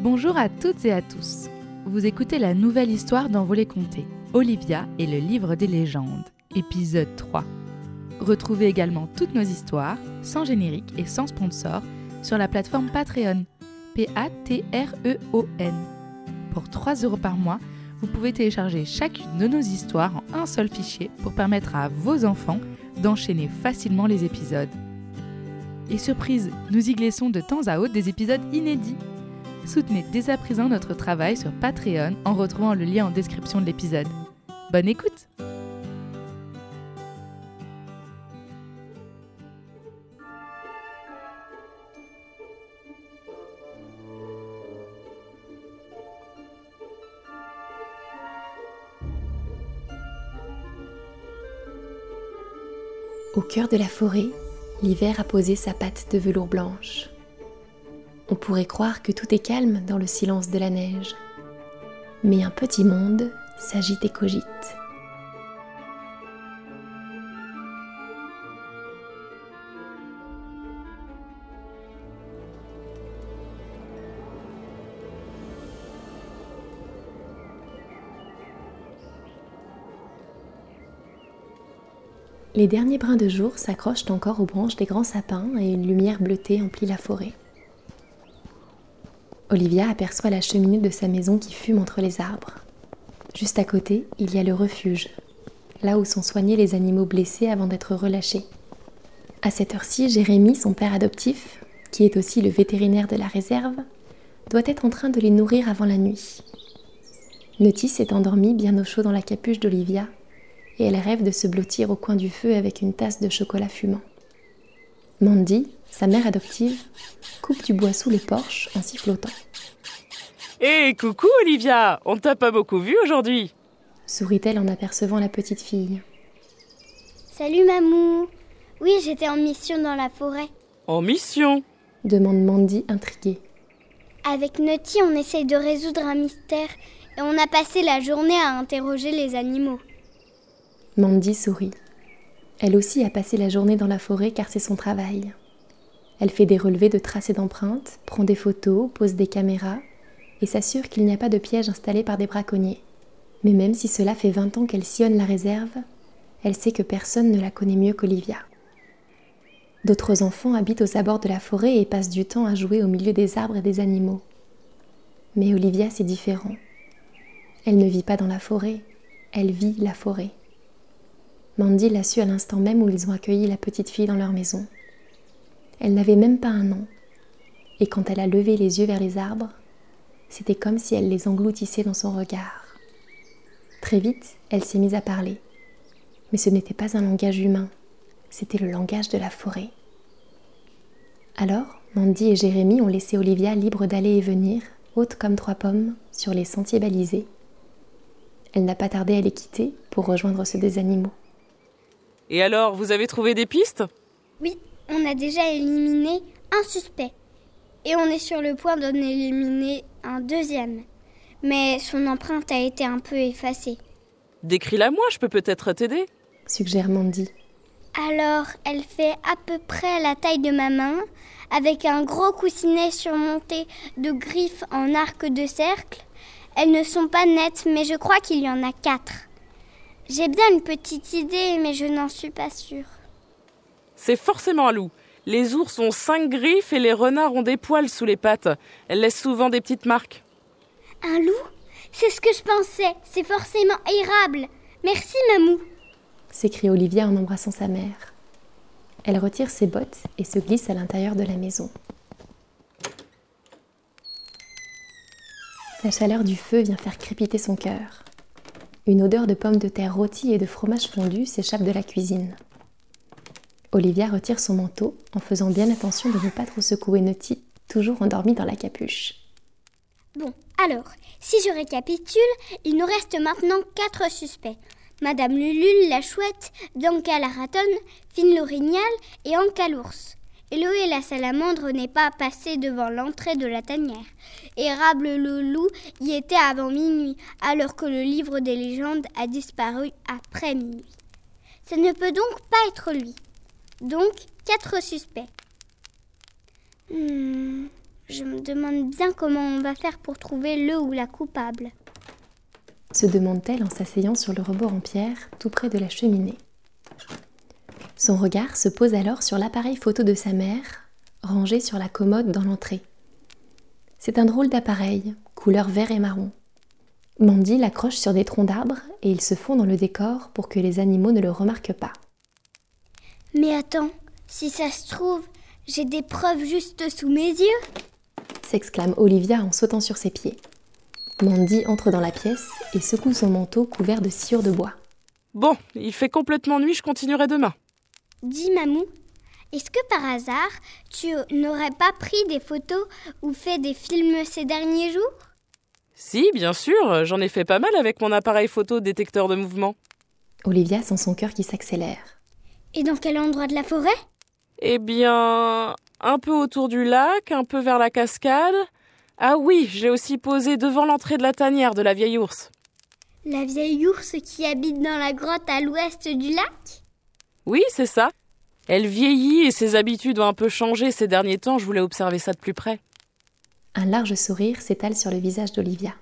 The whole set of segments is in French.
Bonjour à toutes et à tous. Vous écoutez la nouvelle histoire d'Envolée Comté, Olivia et le livre des légendes, épisode 3. Retrouvez également toutes nos histoires, sans générique et sans sponsor, sur la plateforme Patreon. P-A-T-R-E-O-N. Pour 3 euros par mois, vous pouvez télécharger chacune de nos histoires en un seul fichier pour permettre à vos enfants d'enchaîner facilement les épisodes. Et surprise, nous y glissons de temps à autre des épisodes inédits. Soutenez dès à présent notre travail sur Patreon en retrouvant le lien en description de l'épisode. Bonne écoute Au cœur de la forêt, l'hiver a posé sa patte de velours blanche. On pourrait croire que tout est calme dans le silence de la neige. Mais un petit monde s'agite et cogite. Les derniers brins de jour s'accrochent encore aux branches des grands sapins et une lumière bleutée emplit la forêt. Olivia aperçoit la cheminée de sa maison qui fume entre les arbres. Juste à côté, il y a le refuge, là où sont soignés les animaux blessés avant d'être relâchés. À cette heure-ci, Jérémy, son père adoptif, qui est aussi le vétérinaire de la réserve, doit être en train de les nourrir avant la nuit. Notis est endormie bien au chaud dans la capuche d'Olivia et elle rêve de se blottir au coin du feu avec une tasse de chocolat fumant. Mandy, sa mère adoptive, coupe du bois sous les porches en sifflotant. Hé, coucou Olivia, on t'a pas beaucoup vu aujourd'hui Sourit-elle en apercevant la petite fille. Salut Mamou. Oui, j'étais en mission dans la forêt. En mission? Demande Mandy intriguée. Avec Nutty, on essaye de résoudre un mystère et on a passé la journée à interroger les animaux. Mandy sourit. Elle aussi a passé la journée dans la forêt car c'est son travail. Elle fait des relevés de traces et d'empreintes, prend des photos, pose des caméras et s'assure qu'il n'y a pas de piège installé par des braconniers. Mais même si cela fait 20 ans qu'elle sillonne la réserve, elle sait que personne ne la connaît mieux qu'Olivia. D'autres enfants habitent aux abords de la forêt et passent du temps à jouer au milieu des arbres et des animaux. Mais Olivia, c'est différent. Elle ne vit pas dans la forêt, elle vit la forêt. Mandy l'a su à l'instant même où ils ont accueilli la petite fille dans leur maison. Elle n'avait même pas un an, et quand elle a levé les yeux vers les arbres, c'était comme si elle les engloutissait dans son regard. Très vite, elle s'est mise à parler. Mais ce n'était pas un langage humain, c'était le langage de la forêt. Alors, Mandy et Jérémy ont laissé Olivia libre d'aller et venir, haute comme trois pommes, sur les sentiers balisés. Elle n'a pas tardé à les quitter pour rejoindre ceux des animaux. Et alors, vous avez trouvé des pistes? Oui, on a déjà éliminé un suspect. Et on est sur le point d'en éliminer un deuxième. Mais son empreinte a été un peu effacée. Décris-la moi, je peux peut-être t'aider. Suggère Mandy. Alors, elle fait à peu près la taille de ma main, avec un gros coussinet surmonté de griffes en arc de cercle. Elles ne sont pas nettes, mais je crois qu'il y en a quatre. J'ai bien une petite idée, mais je n'en suis pas sûre. C'est forcément un loup. Les ours ont cinq griffes et les renards ont des poils sous les pattes. Elles laissent souvent des petites marques. Un loup? C'est ce que je pensais. C'est forcément érable. Merci, Mamou. s'écrie Olivia en embrassant sa mère. Elle retire ses bottes et se glisse à l'intérieur de la maison. La chaleur du feu vient faire crépiter son cœur. Une odeur de pommes de terre rôties et de fromage fondu s'échappe de la cuisine. Olivia retire son manteau en faisant bien attention de ne pas trop secouer Nutty, toujours endormie dans la capuche. Bon, alors, si je récapitule, il nous reste maintenant quatre suspects. Madame Lulule la chouette, Danka la ratonne, Fine l'orignal et Anka l'ours. Eloé la salamandre n'est pas passée devant l'entrée de la tanière. Érable le loup y était avant minuit, alors que le livre des légendes a disparu après minuit. Ça ne peut donc pas être lui. Donc, quatre suspects. Hmm, Je me demande bien comment on va faire pour trouver le ou la coupable. Se demande-t-elle en s'asseyant sur le rebord en pierre, tout près de la cheminée. Son regard se pose alors sur l'appareil photo de sa mère, rangé sur la commode dans l'entrée. C'est un drôle d'appareil, couleur vert et marron. Mandy l'accroche sur des troncs d'arbres et il se fond dans le décor pour que les animaux ne le remarquent pas. Mais attends, si ça se trouve, j'ai des preuves juste sous mes yeux s'exclame Olivia en sautant sur ses pieds. Mandy entre dans la pièce et secoue son manteau couvert de sciure de bois. Bon, il fait complètement nuit, je continuerai demain. Dis Mamou, est-ce que par hasard tu n'aurais pas pris des photos ou fait des films ces derniers jours? Si, bien sûr, j'en ai fait pas mal avec mon appareil photo détecteur de mouvement. Olivia sent son cœur qui s'accélère. Et dans quel endroit de la forêt? Eh bien, un peu autour du lac, un peu vers la cascade. Ah oui, j'ai aussi posé devant l'entrée de la tanière de la vieille ours. La vieille ours qui habite dans la grotte à l'ouest du lac? Oui, c'est ça. Elle vieillit et ses habitudes ont un peu changé ces derniers temps, je voulais observer ça de plus près. Un large sourire s'étale sur le visage d'Olivia.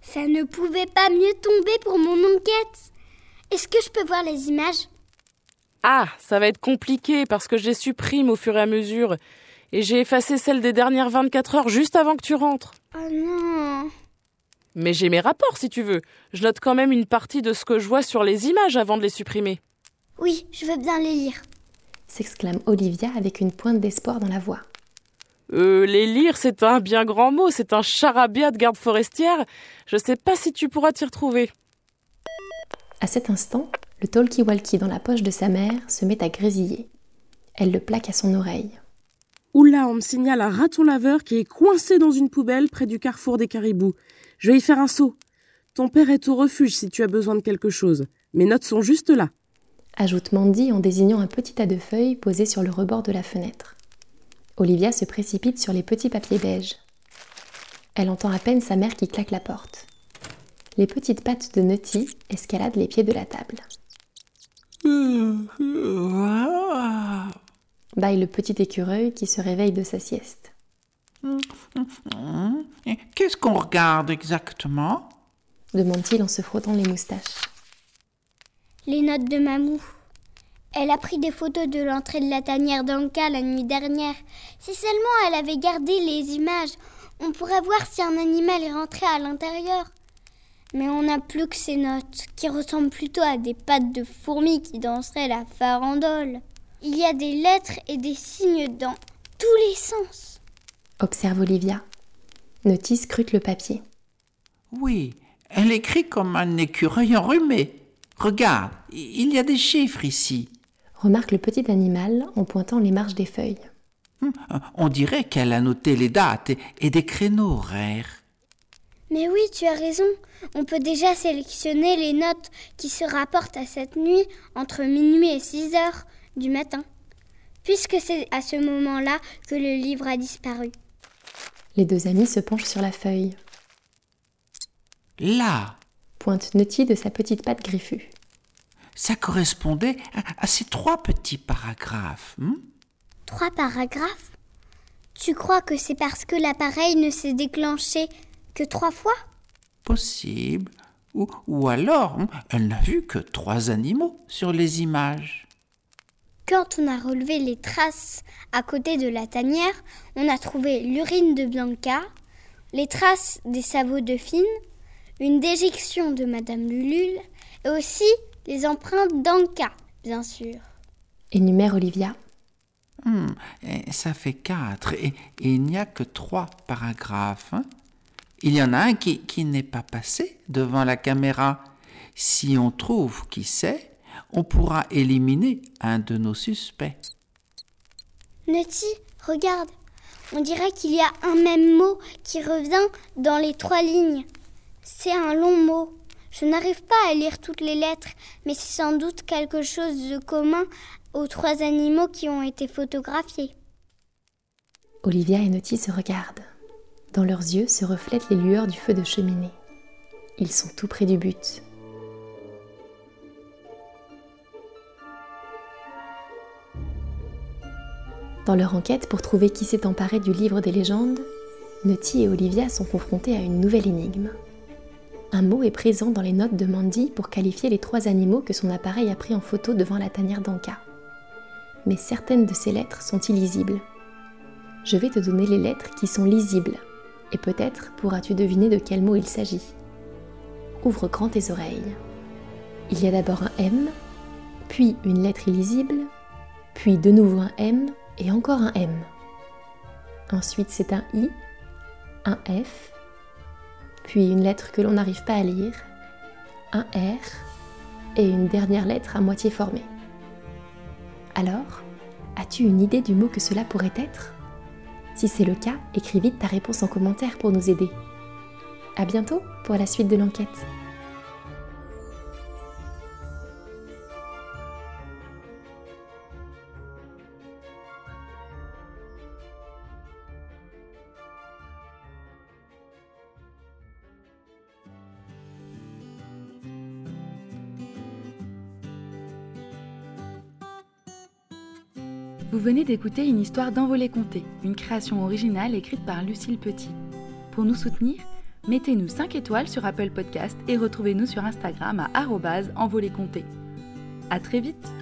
Ça ne pouvait pas mieux tomber pour mon enquête. Est-ce que je peux voir les images? Ah, ça va être compliqué parce que je les supprime au fur et à mesure. Et j'ai effacé celles des dernières 24 heures juste avant que tu rentres. Oh non Mais j'ai mes rapports si tu veux. Je note quand même une partie de ce que je vois sur les images avant de les supprimer. Oui, je veux bien les lire. s'exclame Olivia avec une pointe d'espoir dans la voix. Euh, les lire, c'est un bien grand mot, c'est un charabia de garde forestière. Je sais pas si tu pourras t'y retrouver. À cet instant, le talkie-walkie dans la poche de sa mère se met à grésiller. Elle le plaque à son oreille. Oula, on me signale un raton laveur qui est coincé dans une poubelle près du carrefour des caribous. Je vais y faire un saut. Ton père est au refuge si tu as besoin de quelque chose. Mes notes sont juste là. Ajoute Mandy en désignant un petit tas de feuilles posé sur le rebord de la fenêtre. Olivia se précipite sur les petits papiers beiges. Elle entend à peine sa mère qui claque la porte. Les petites pattes de Nutty escaladent les pieds de la table. Baille le petit écureuil qui se réveille de sa sieste. Qu'est-ce qu'on regarde exactement? Demande-t-il en se frottant les moustaches. Les notes de Mamou. Elle a pris des photos de l'entrée de la tanière d'Anka la nuit dernière. Si seulement elle avait gardé les images, on pourrait voir si un animal est rentré à l'intérieur. Mais on n'a plus que ces notes, qui ressemblent plutôt à des pattes de fourmis qui danseraient la farandole. Il y a des lettres et des signes dans tous les sens. Observe Olivia. Nutty scrute le papier. Oui, elle écrit comme un écureuil enrhumé. Regarde, il y a des chiffres ici. Remarque le petit animal en pointant les marges des feuilles. Hum, On dirait qu'elle a noté les dates et, et des créneaux horaires. Mais oui, tu as raison. On peut déjà sélectionner les notes qui se rapportent à cette nuit entre minuit et 6 heures du matin, puisque c'est à ce moment-là que le livre a disparu. Les deux amis se penchent sur la feuille. Là, Pointe Nutty de sa petite patte griffue. ça correspondait à, à ces trois petits paragraphes. hum Trois paragraphes? Tu crois que c'est parce que l'appareil ne s'est déclenché que trois fois? Possible. Ou, ou alors, hum, elle n'a vu que trois animaux sur les images. Quand on a relevé les traces à côté de la tanière, on a trouvé l'urine de Bianca, les traces des sabots de Fine, une déjection de Madame Lulule et aussi les empreintes d'Anka, bien sûr. Énumère Olivia. Hum, et ça fait quatre et, et il n'y a que trois paragraphes. hein. Il y en a un qui, qui n'est pas passé devant la caméra. Si on trouve qui c'est, on pourra éliminer un de nos suspects. Nutty, regarde, on dirait qu'il y a un même mot qui revient dans les trois lignes. C'est un long mot. Je n'arrive pas à lire toutes les lettres, mais c'est sans doute quelque chose de commun aux trois animaux qui ont été photographiés. Olivia et Nutty se regardent. Dans leurs yeux se reflètent les lueurs du feu de cheminée. Ils sont tout près du but. Dans leur enquête pour trouver qui s'est emparé du livre des légendes, Nutty et Olivia sont confrontés à une nouvelle énigme. Un mot est présent dans les notes de Mandy pour qualifier les trois animaux que son appareil a pris en photo devant la tanière d'Anka. Mais certaines de ces lettres sont illisibles. Je vais te donner les lettres qui sont lisibles, et peut-être pourras-tu deviner de quel mot il s'agit. Ouvre grand tes oreilles. Il y a d'abord un M, puis une lettre illisible, puis de nouveau un M et encore un M. Ensuite c'est un I, un F, puis une lettre que l'on n'arrive pas à lire, un R et une dernière lettre à moitié formée. Alors, as-tu une idée du mot que cela pourrait être? Si c'est le cas, écris vite ta réponse en commentaire pour nous aider. À bientôt pour la suite de l'enquête. Vous venez d'écouter une histoire d'Envolée compté, une création originale écrite par Lucille Petit. Pour nous soutenir, mettez-nous 5 étoiles sur Apple Podcast et retrouvez-nous sur Instagram à envolée compté. À très vite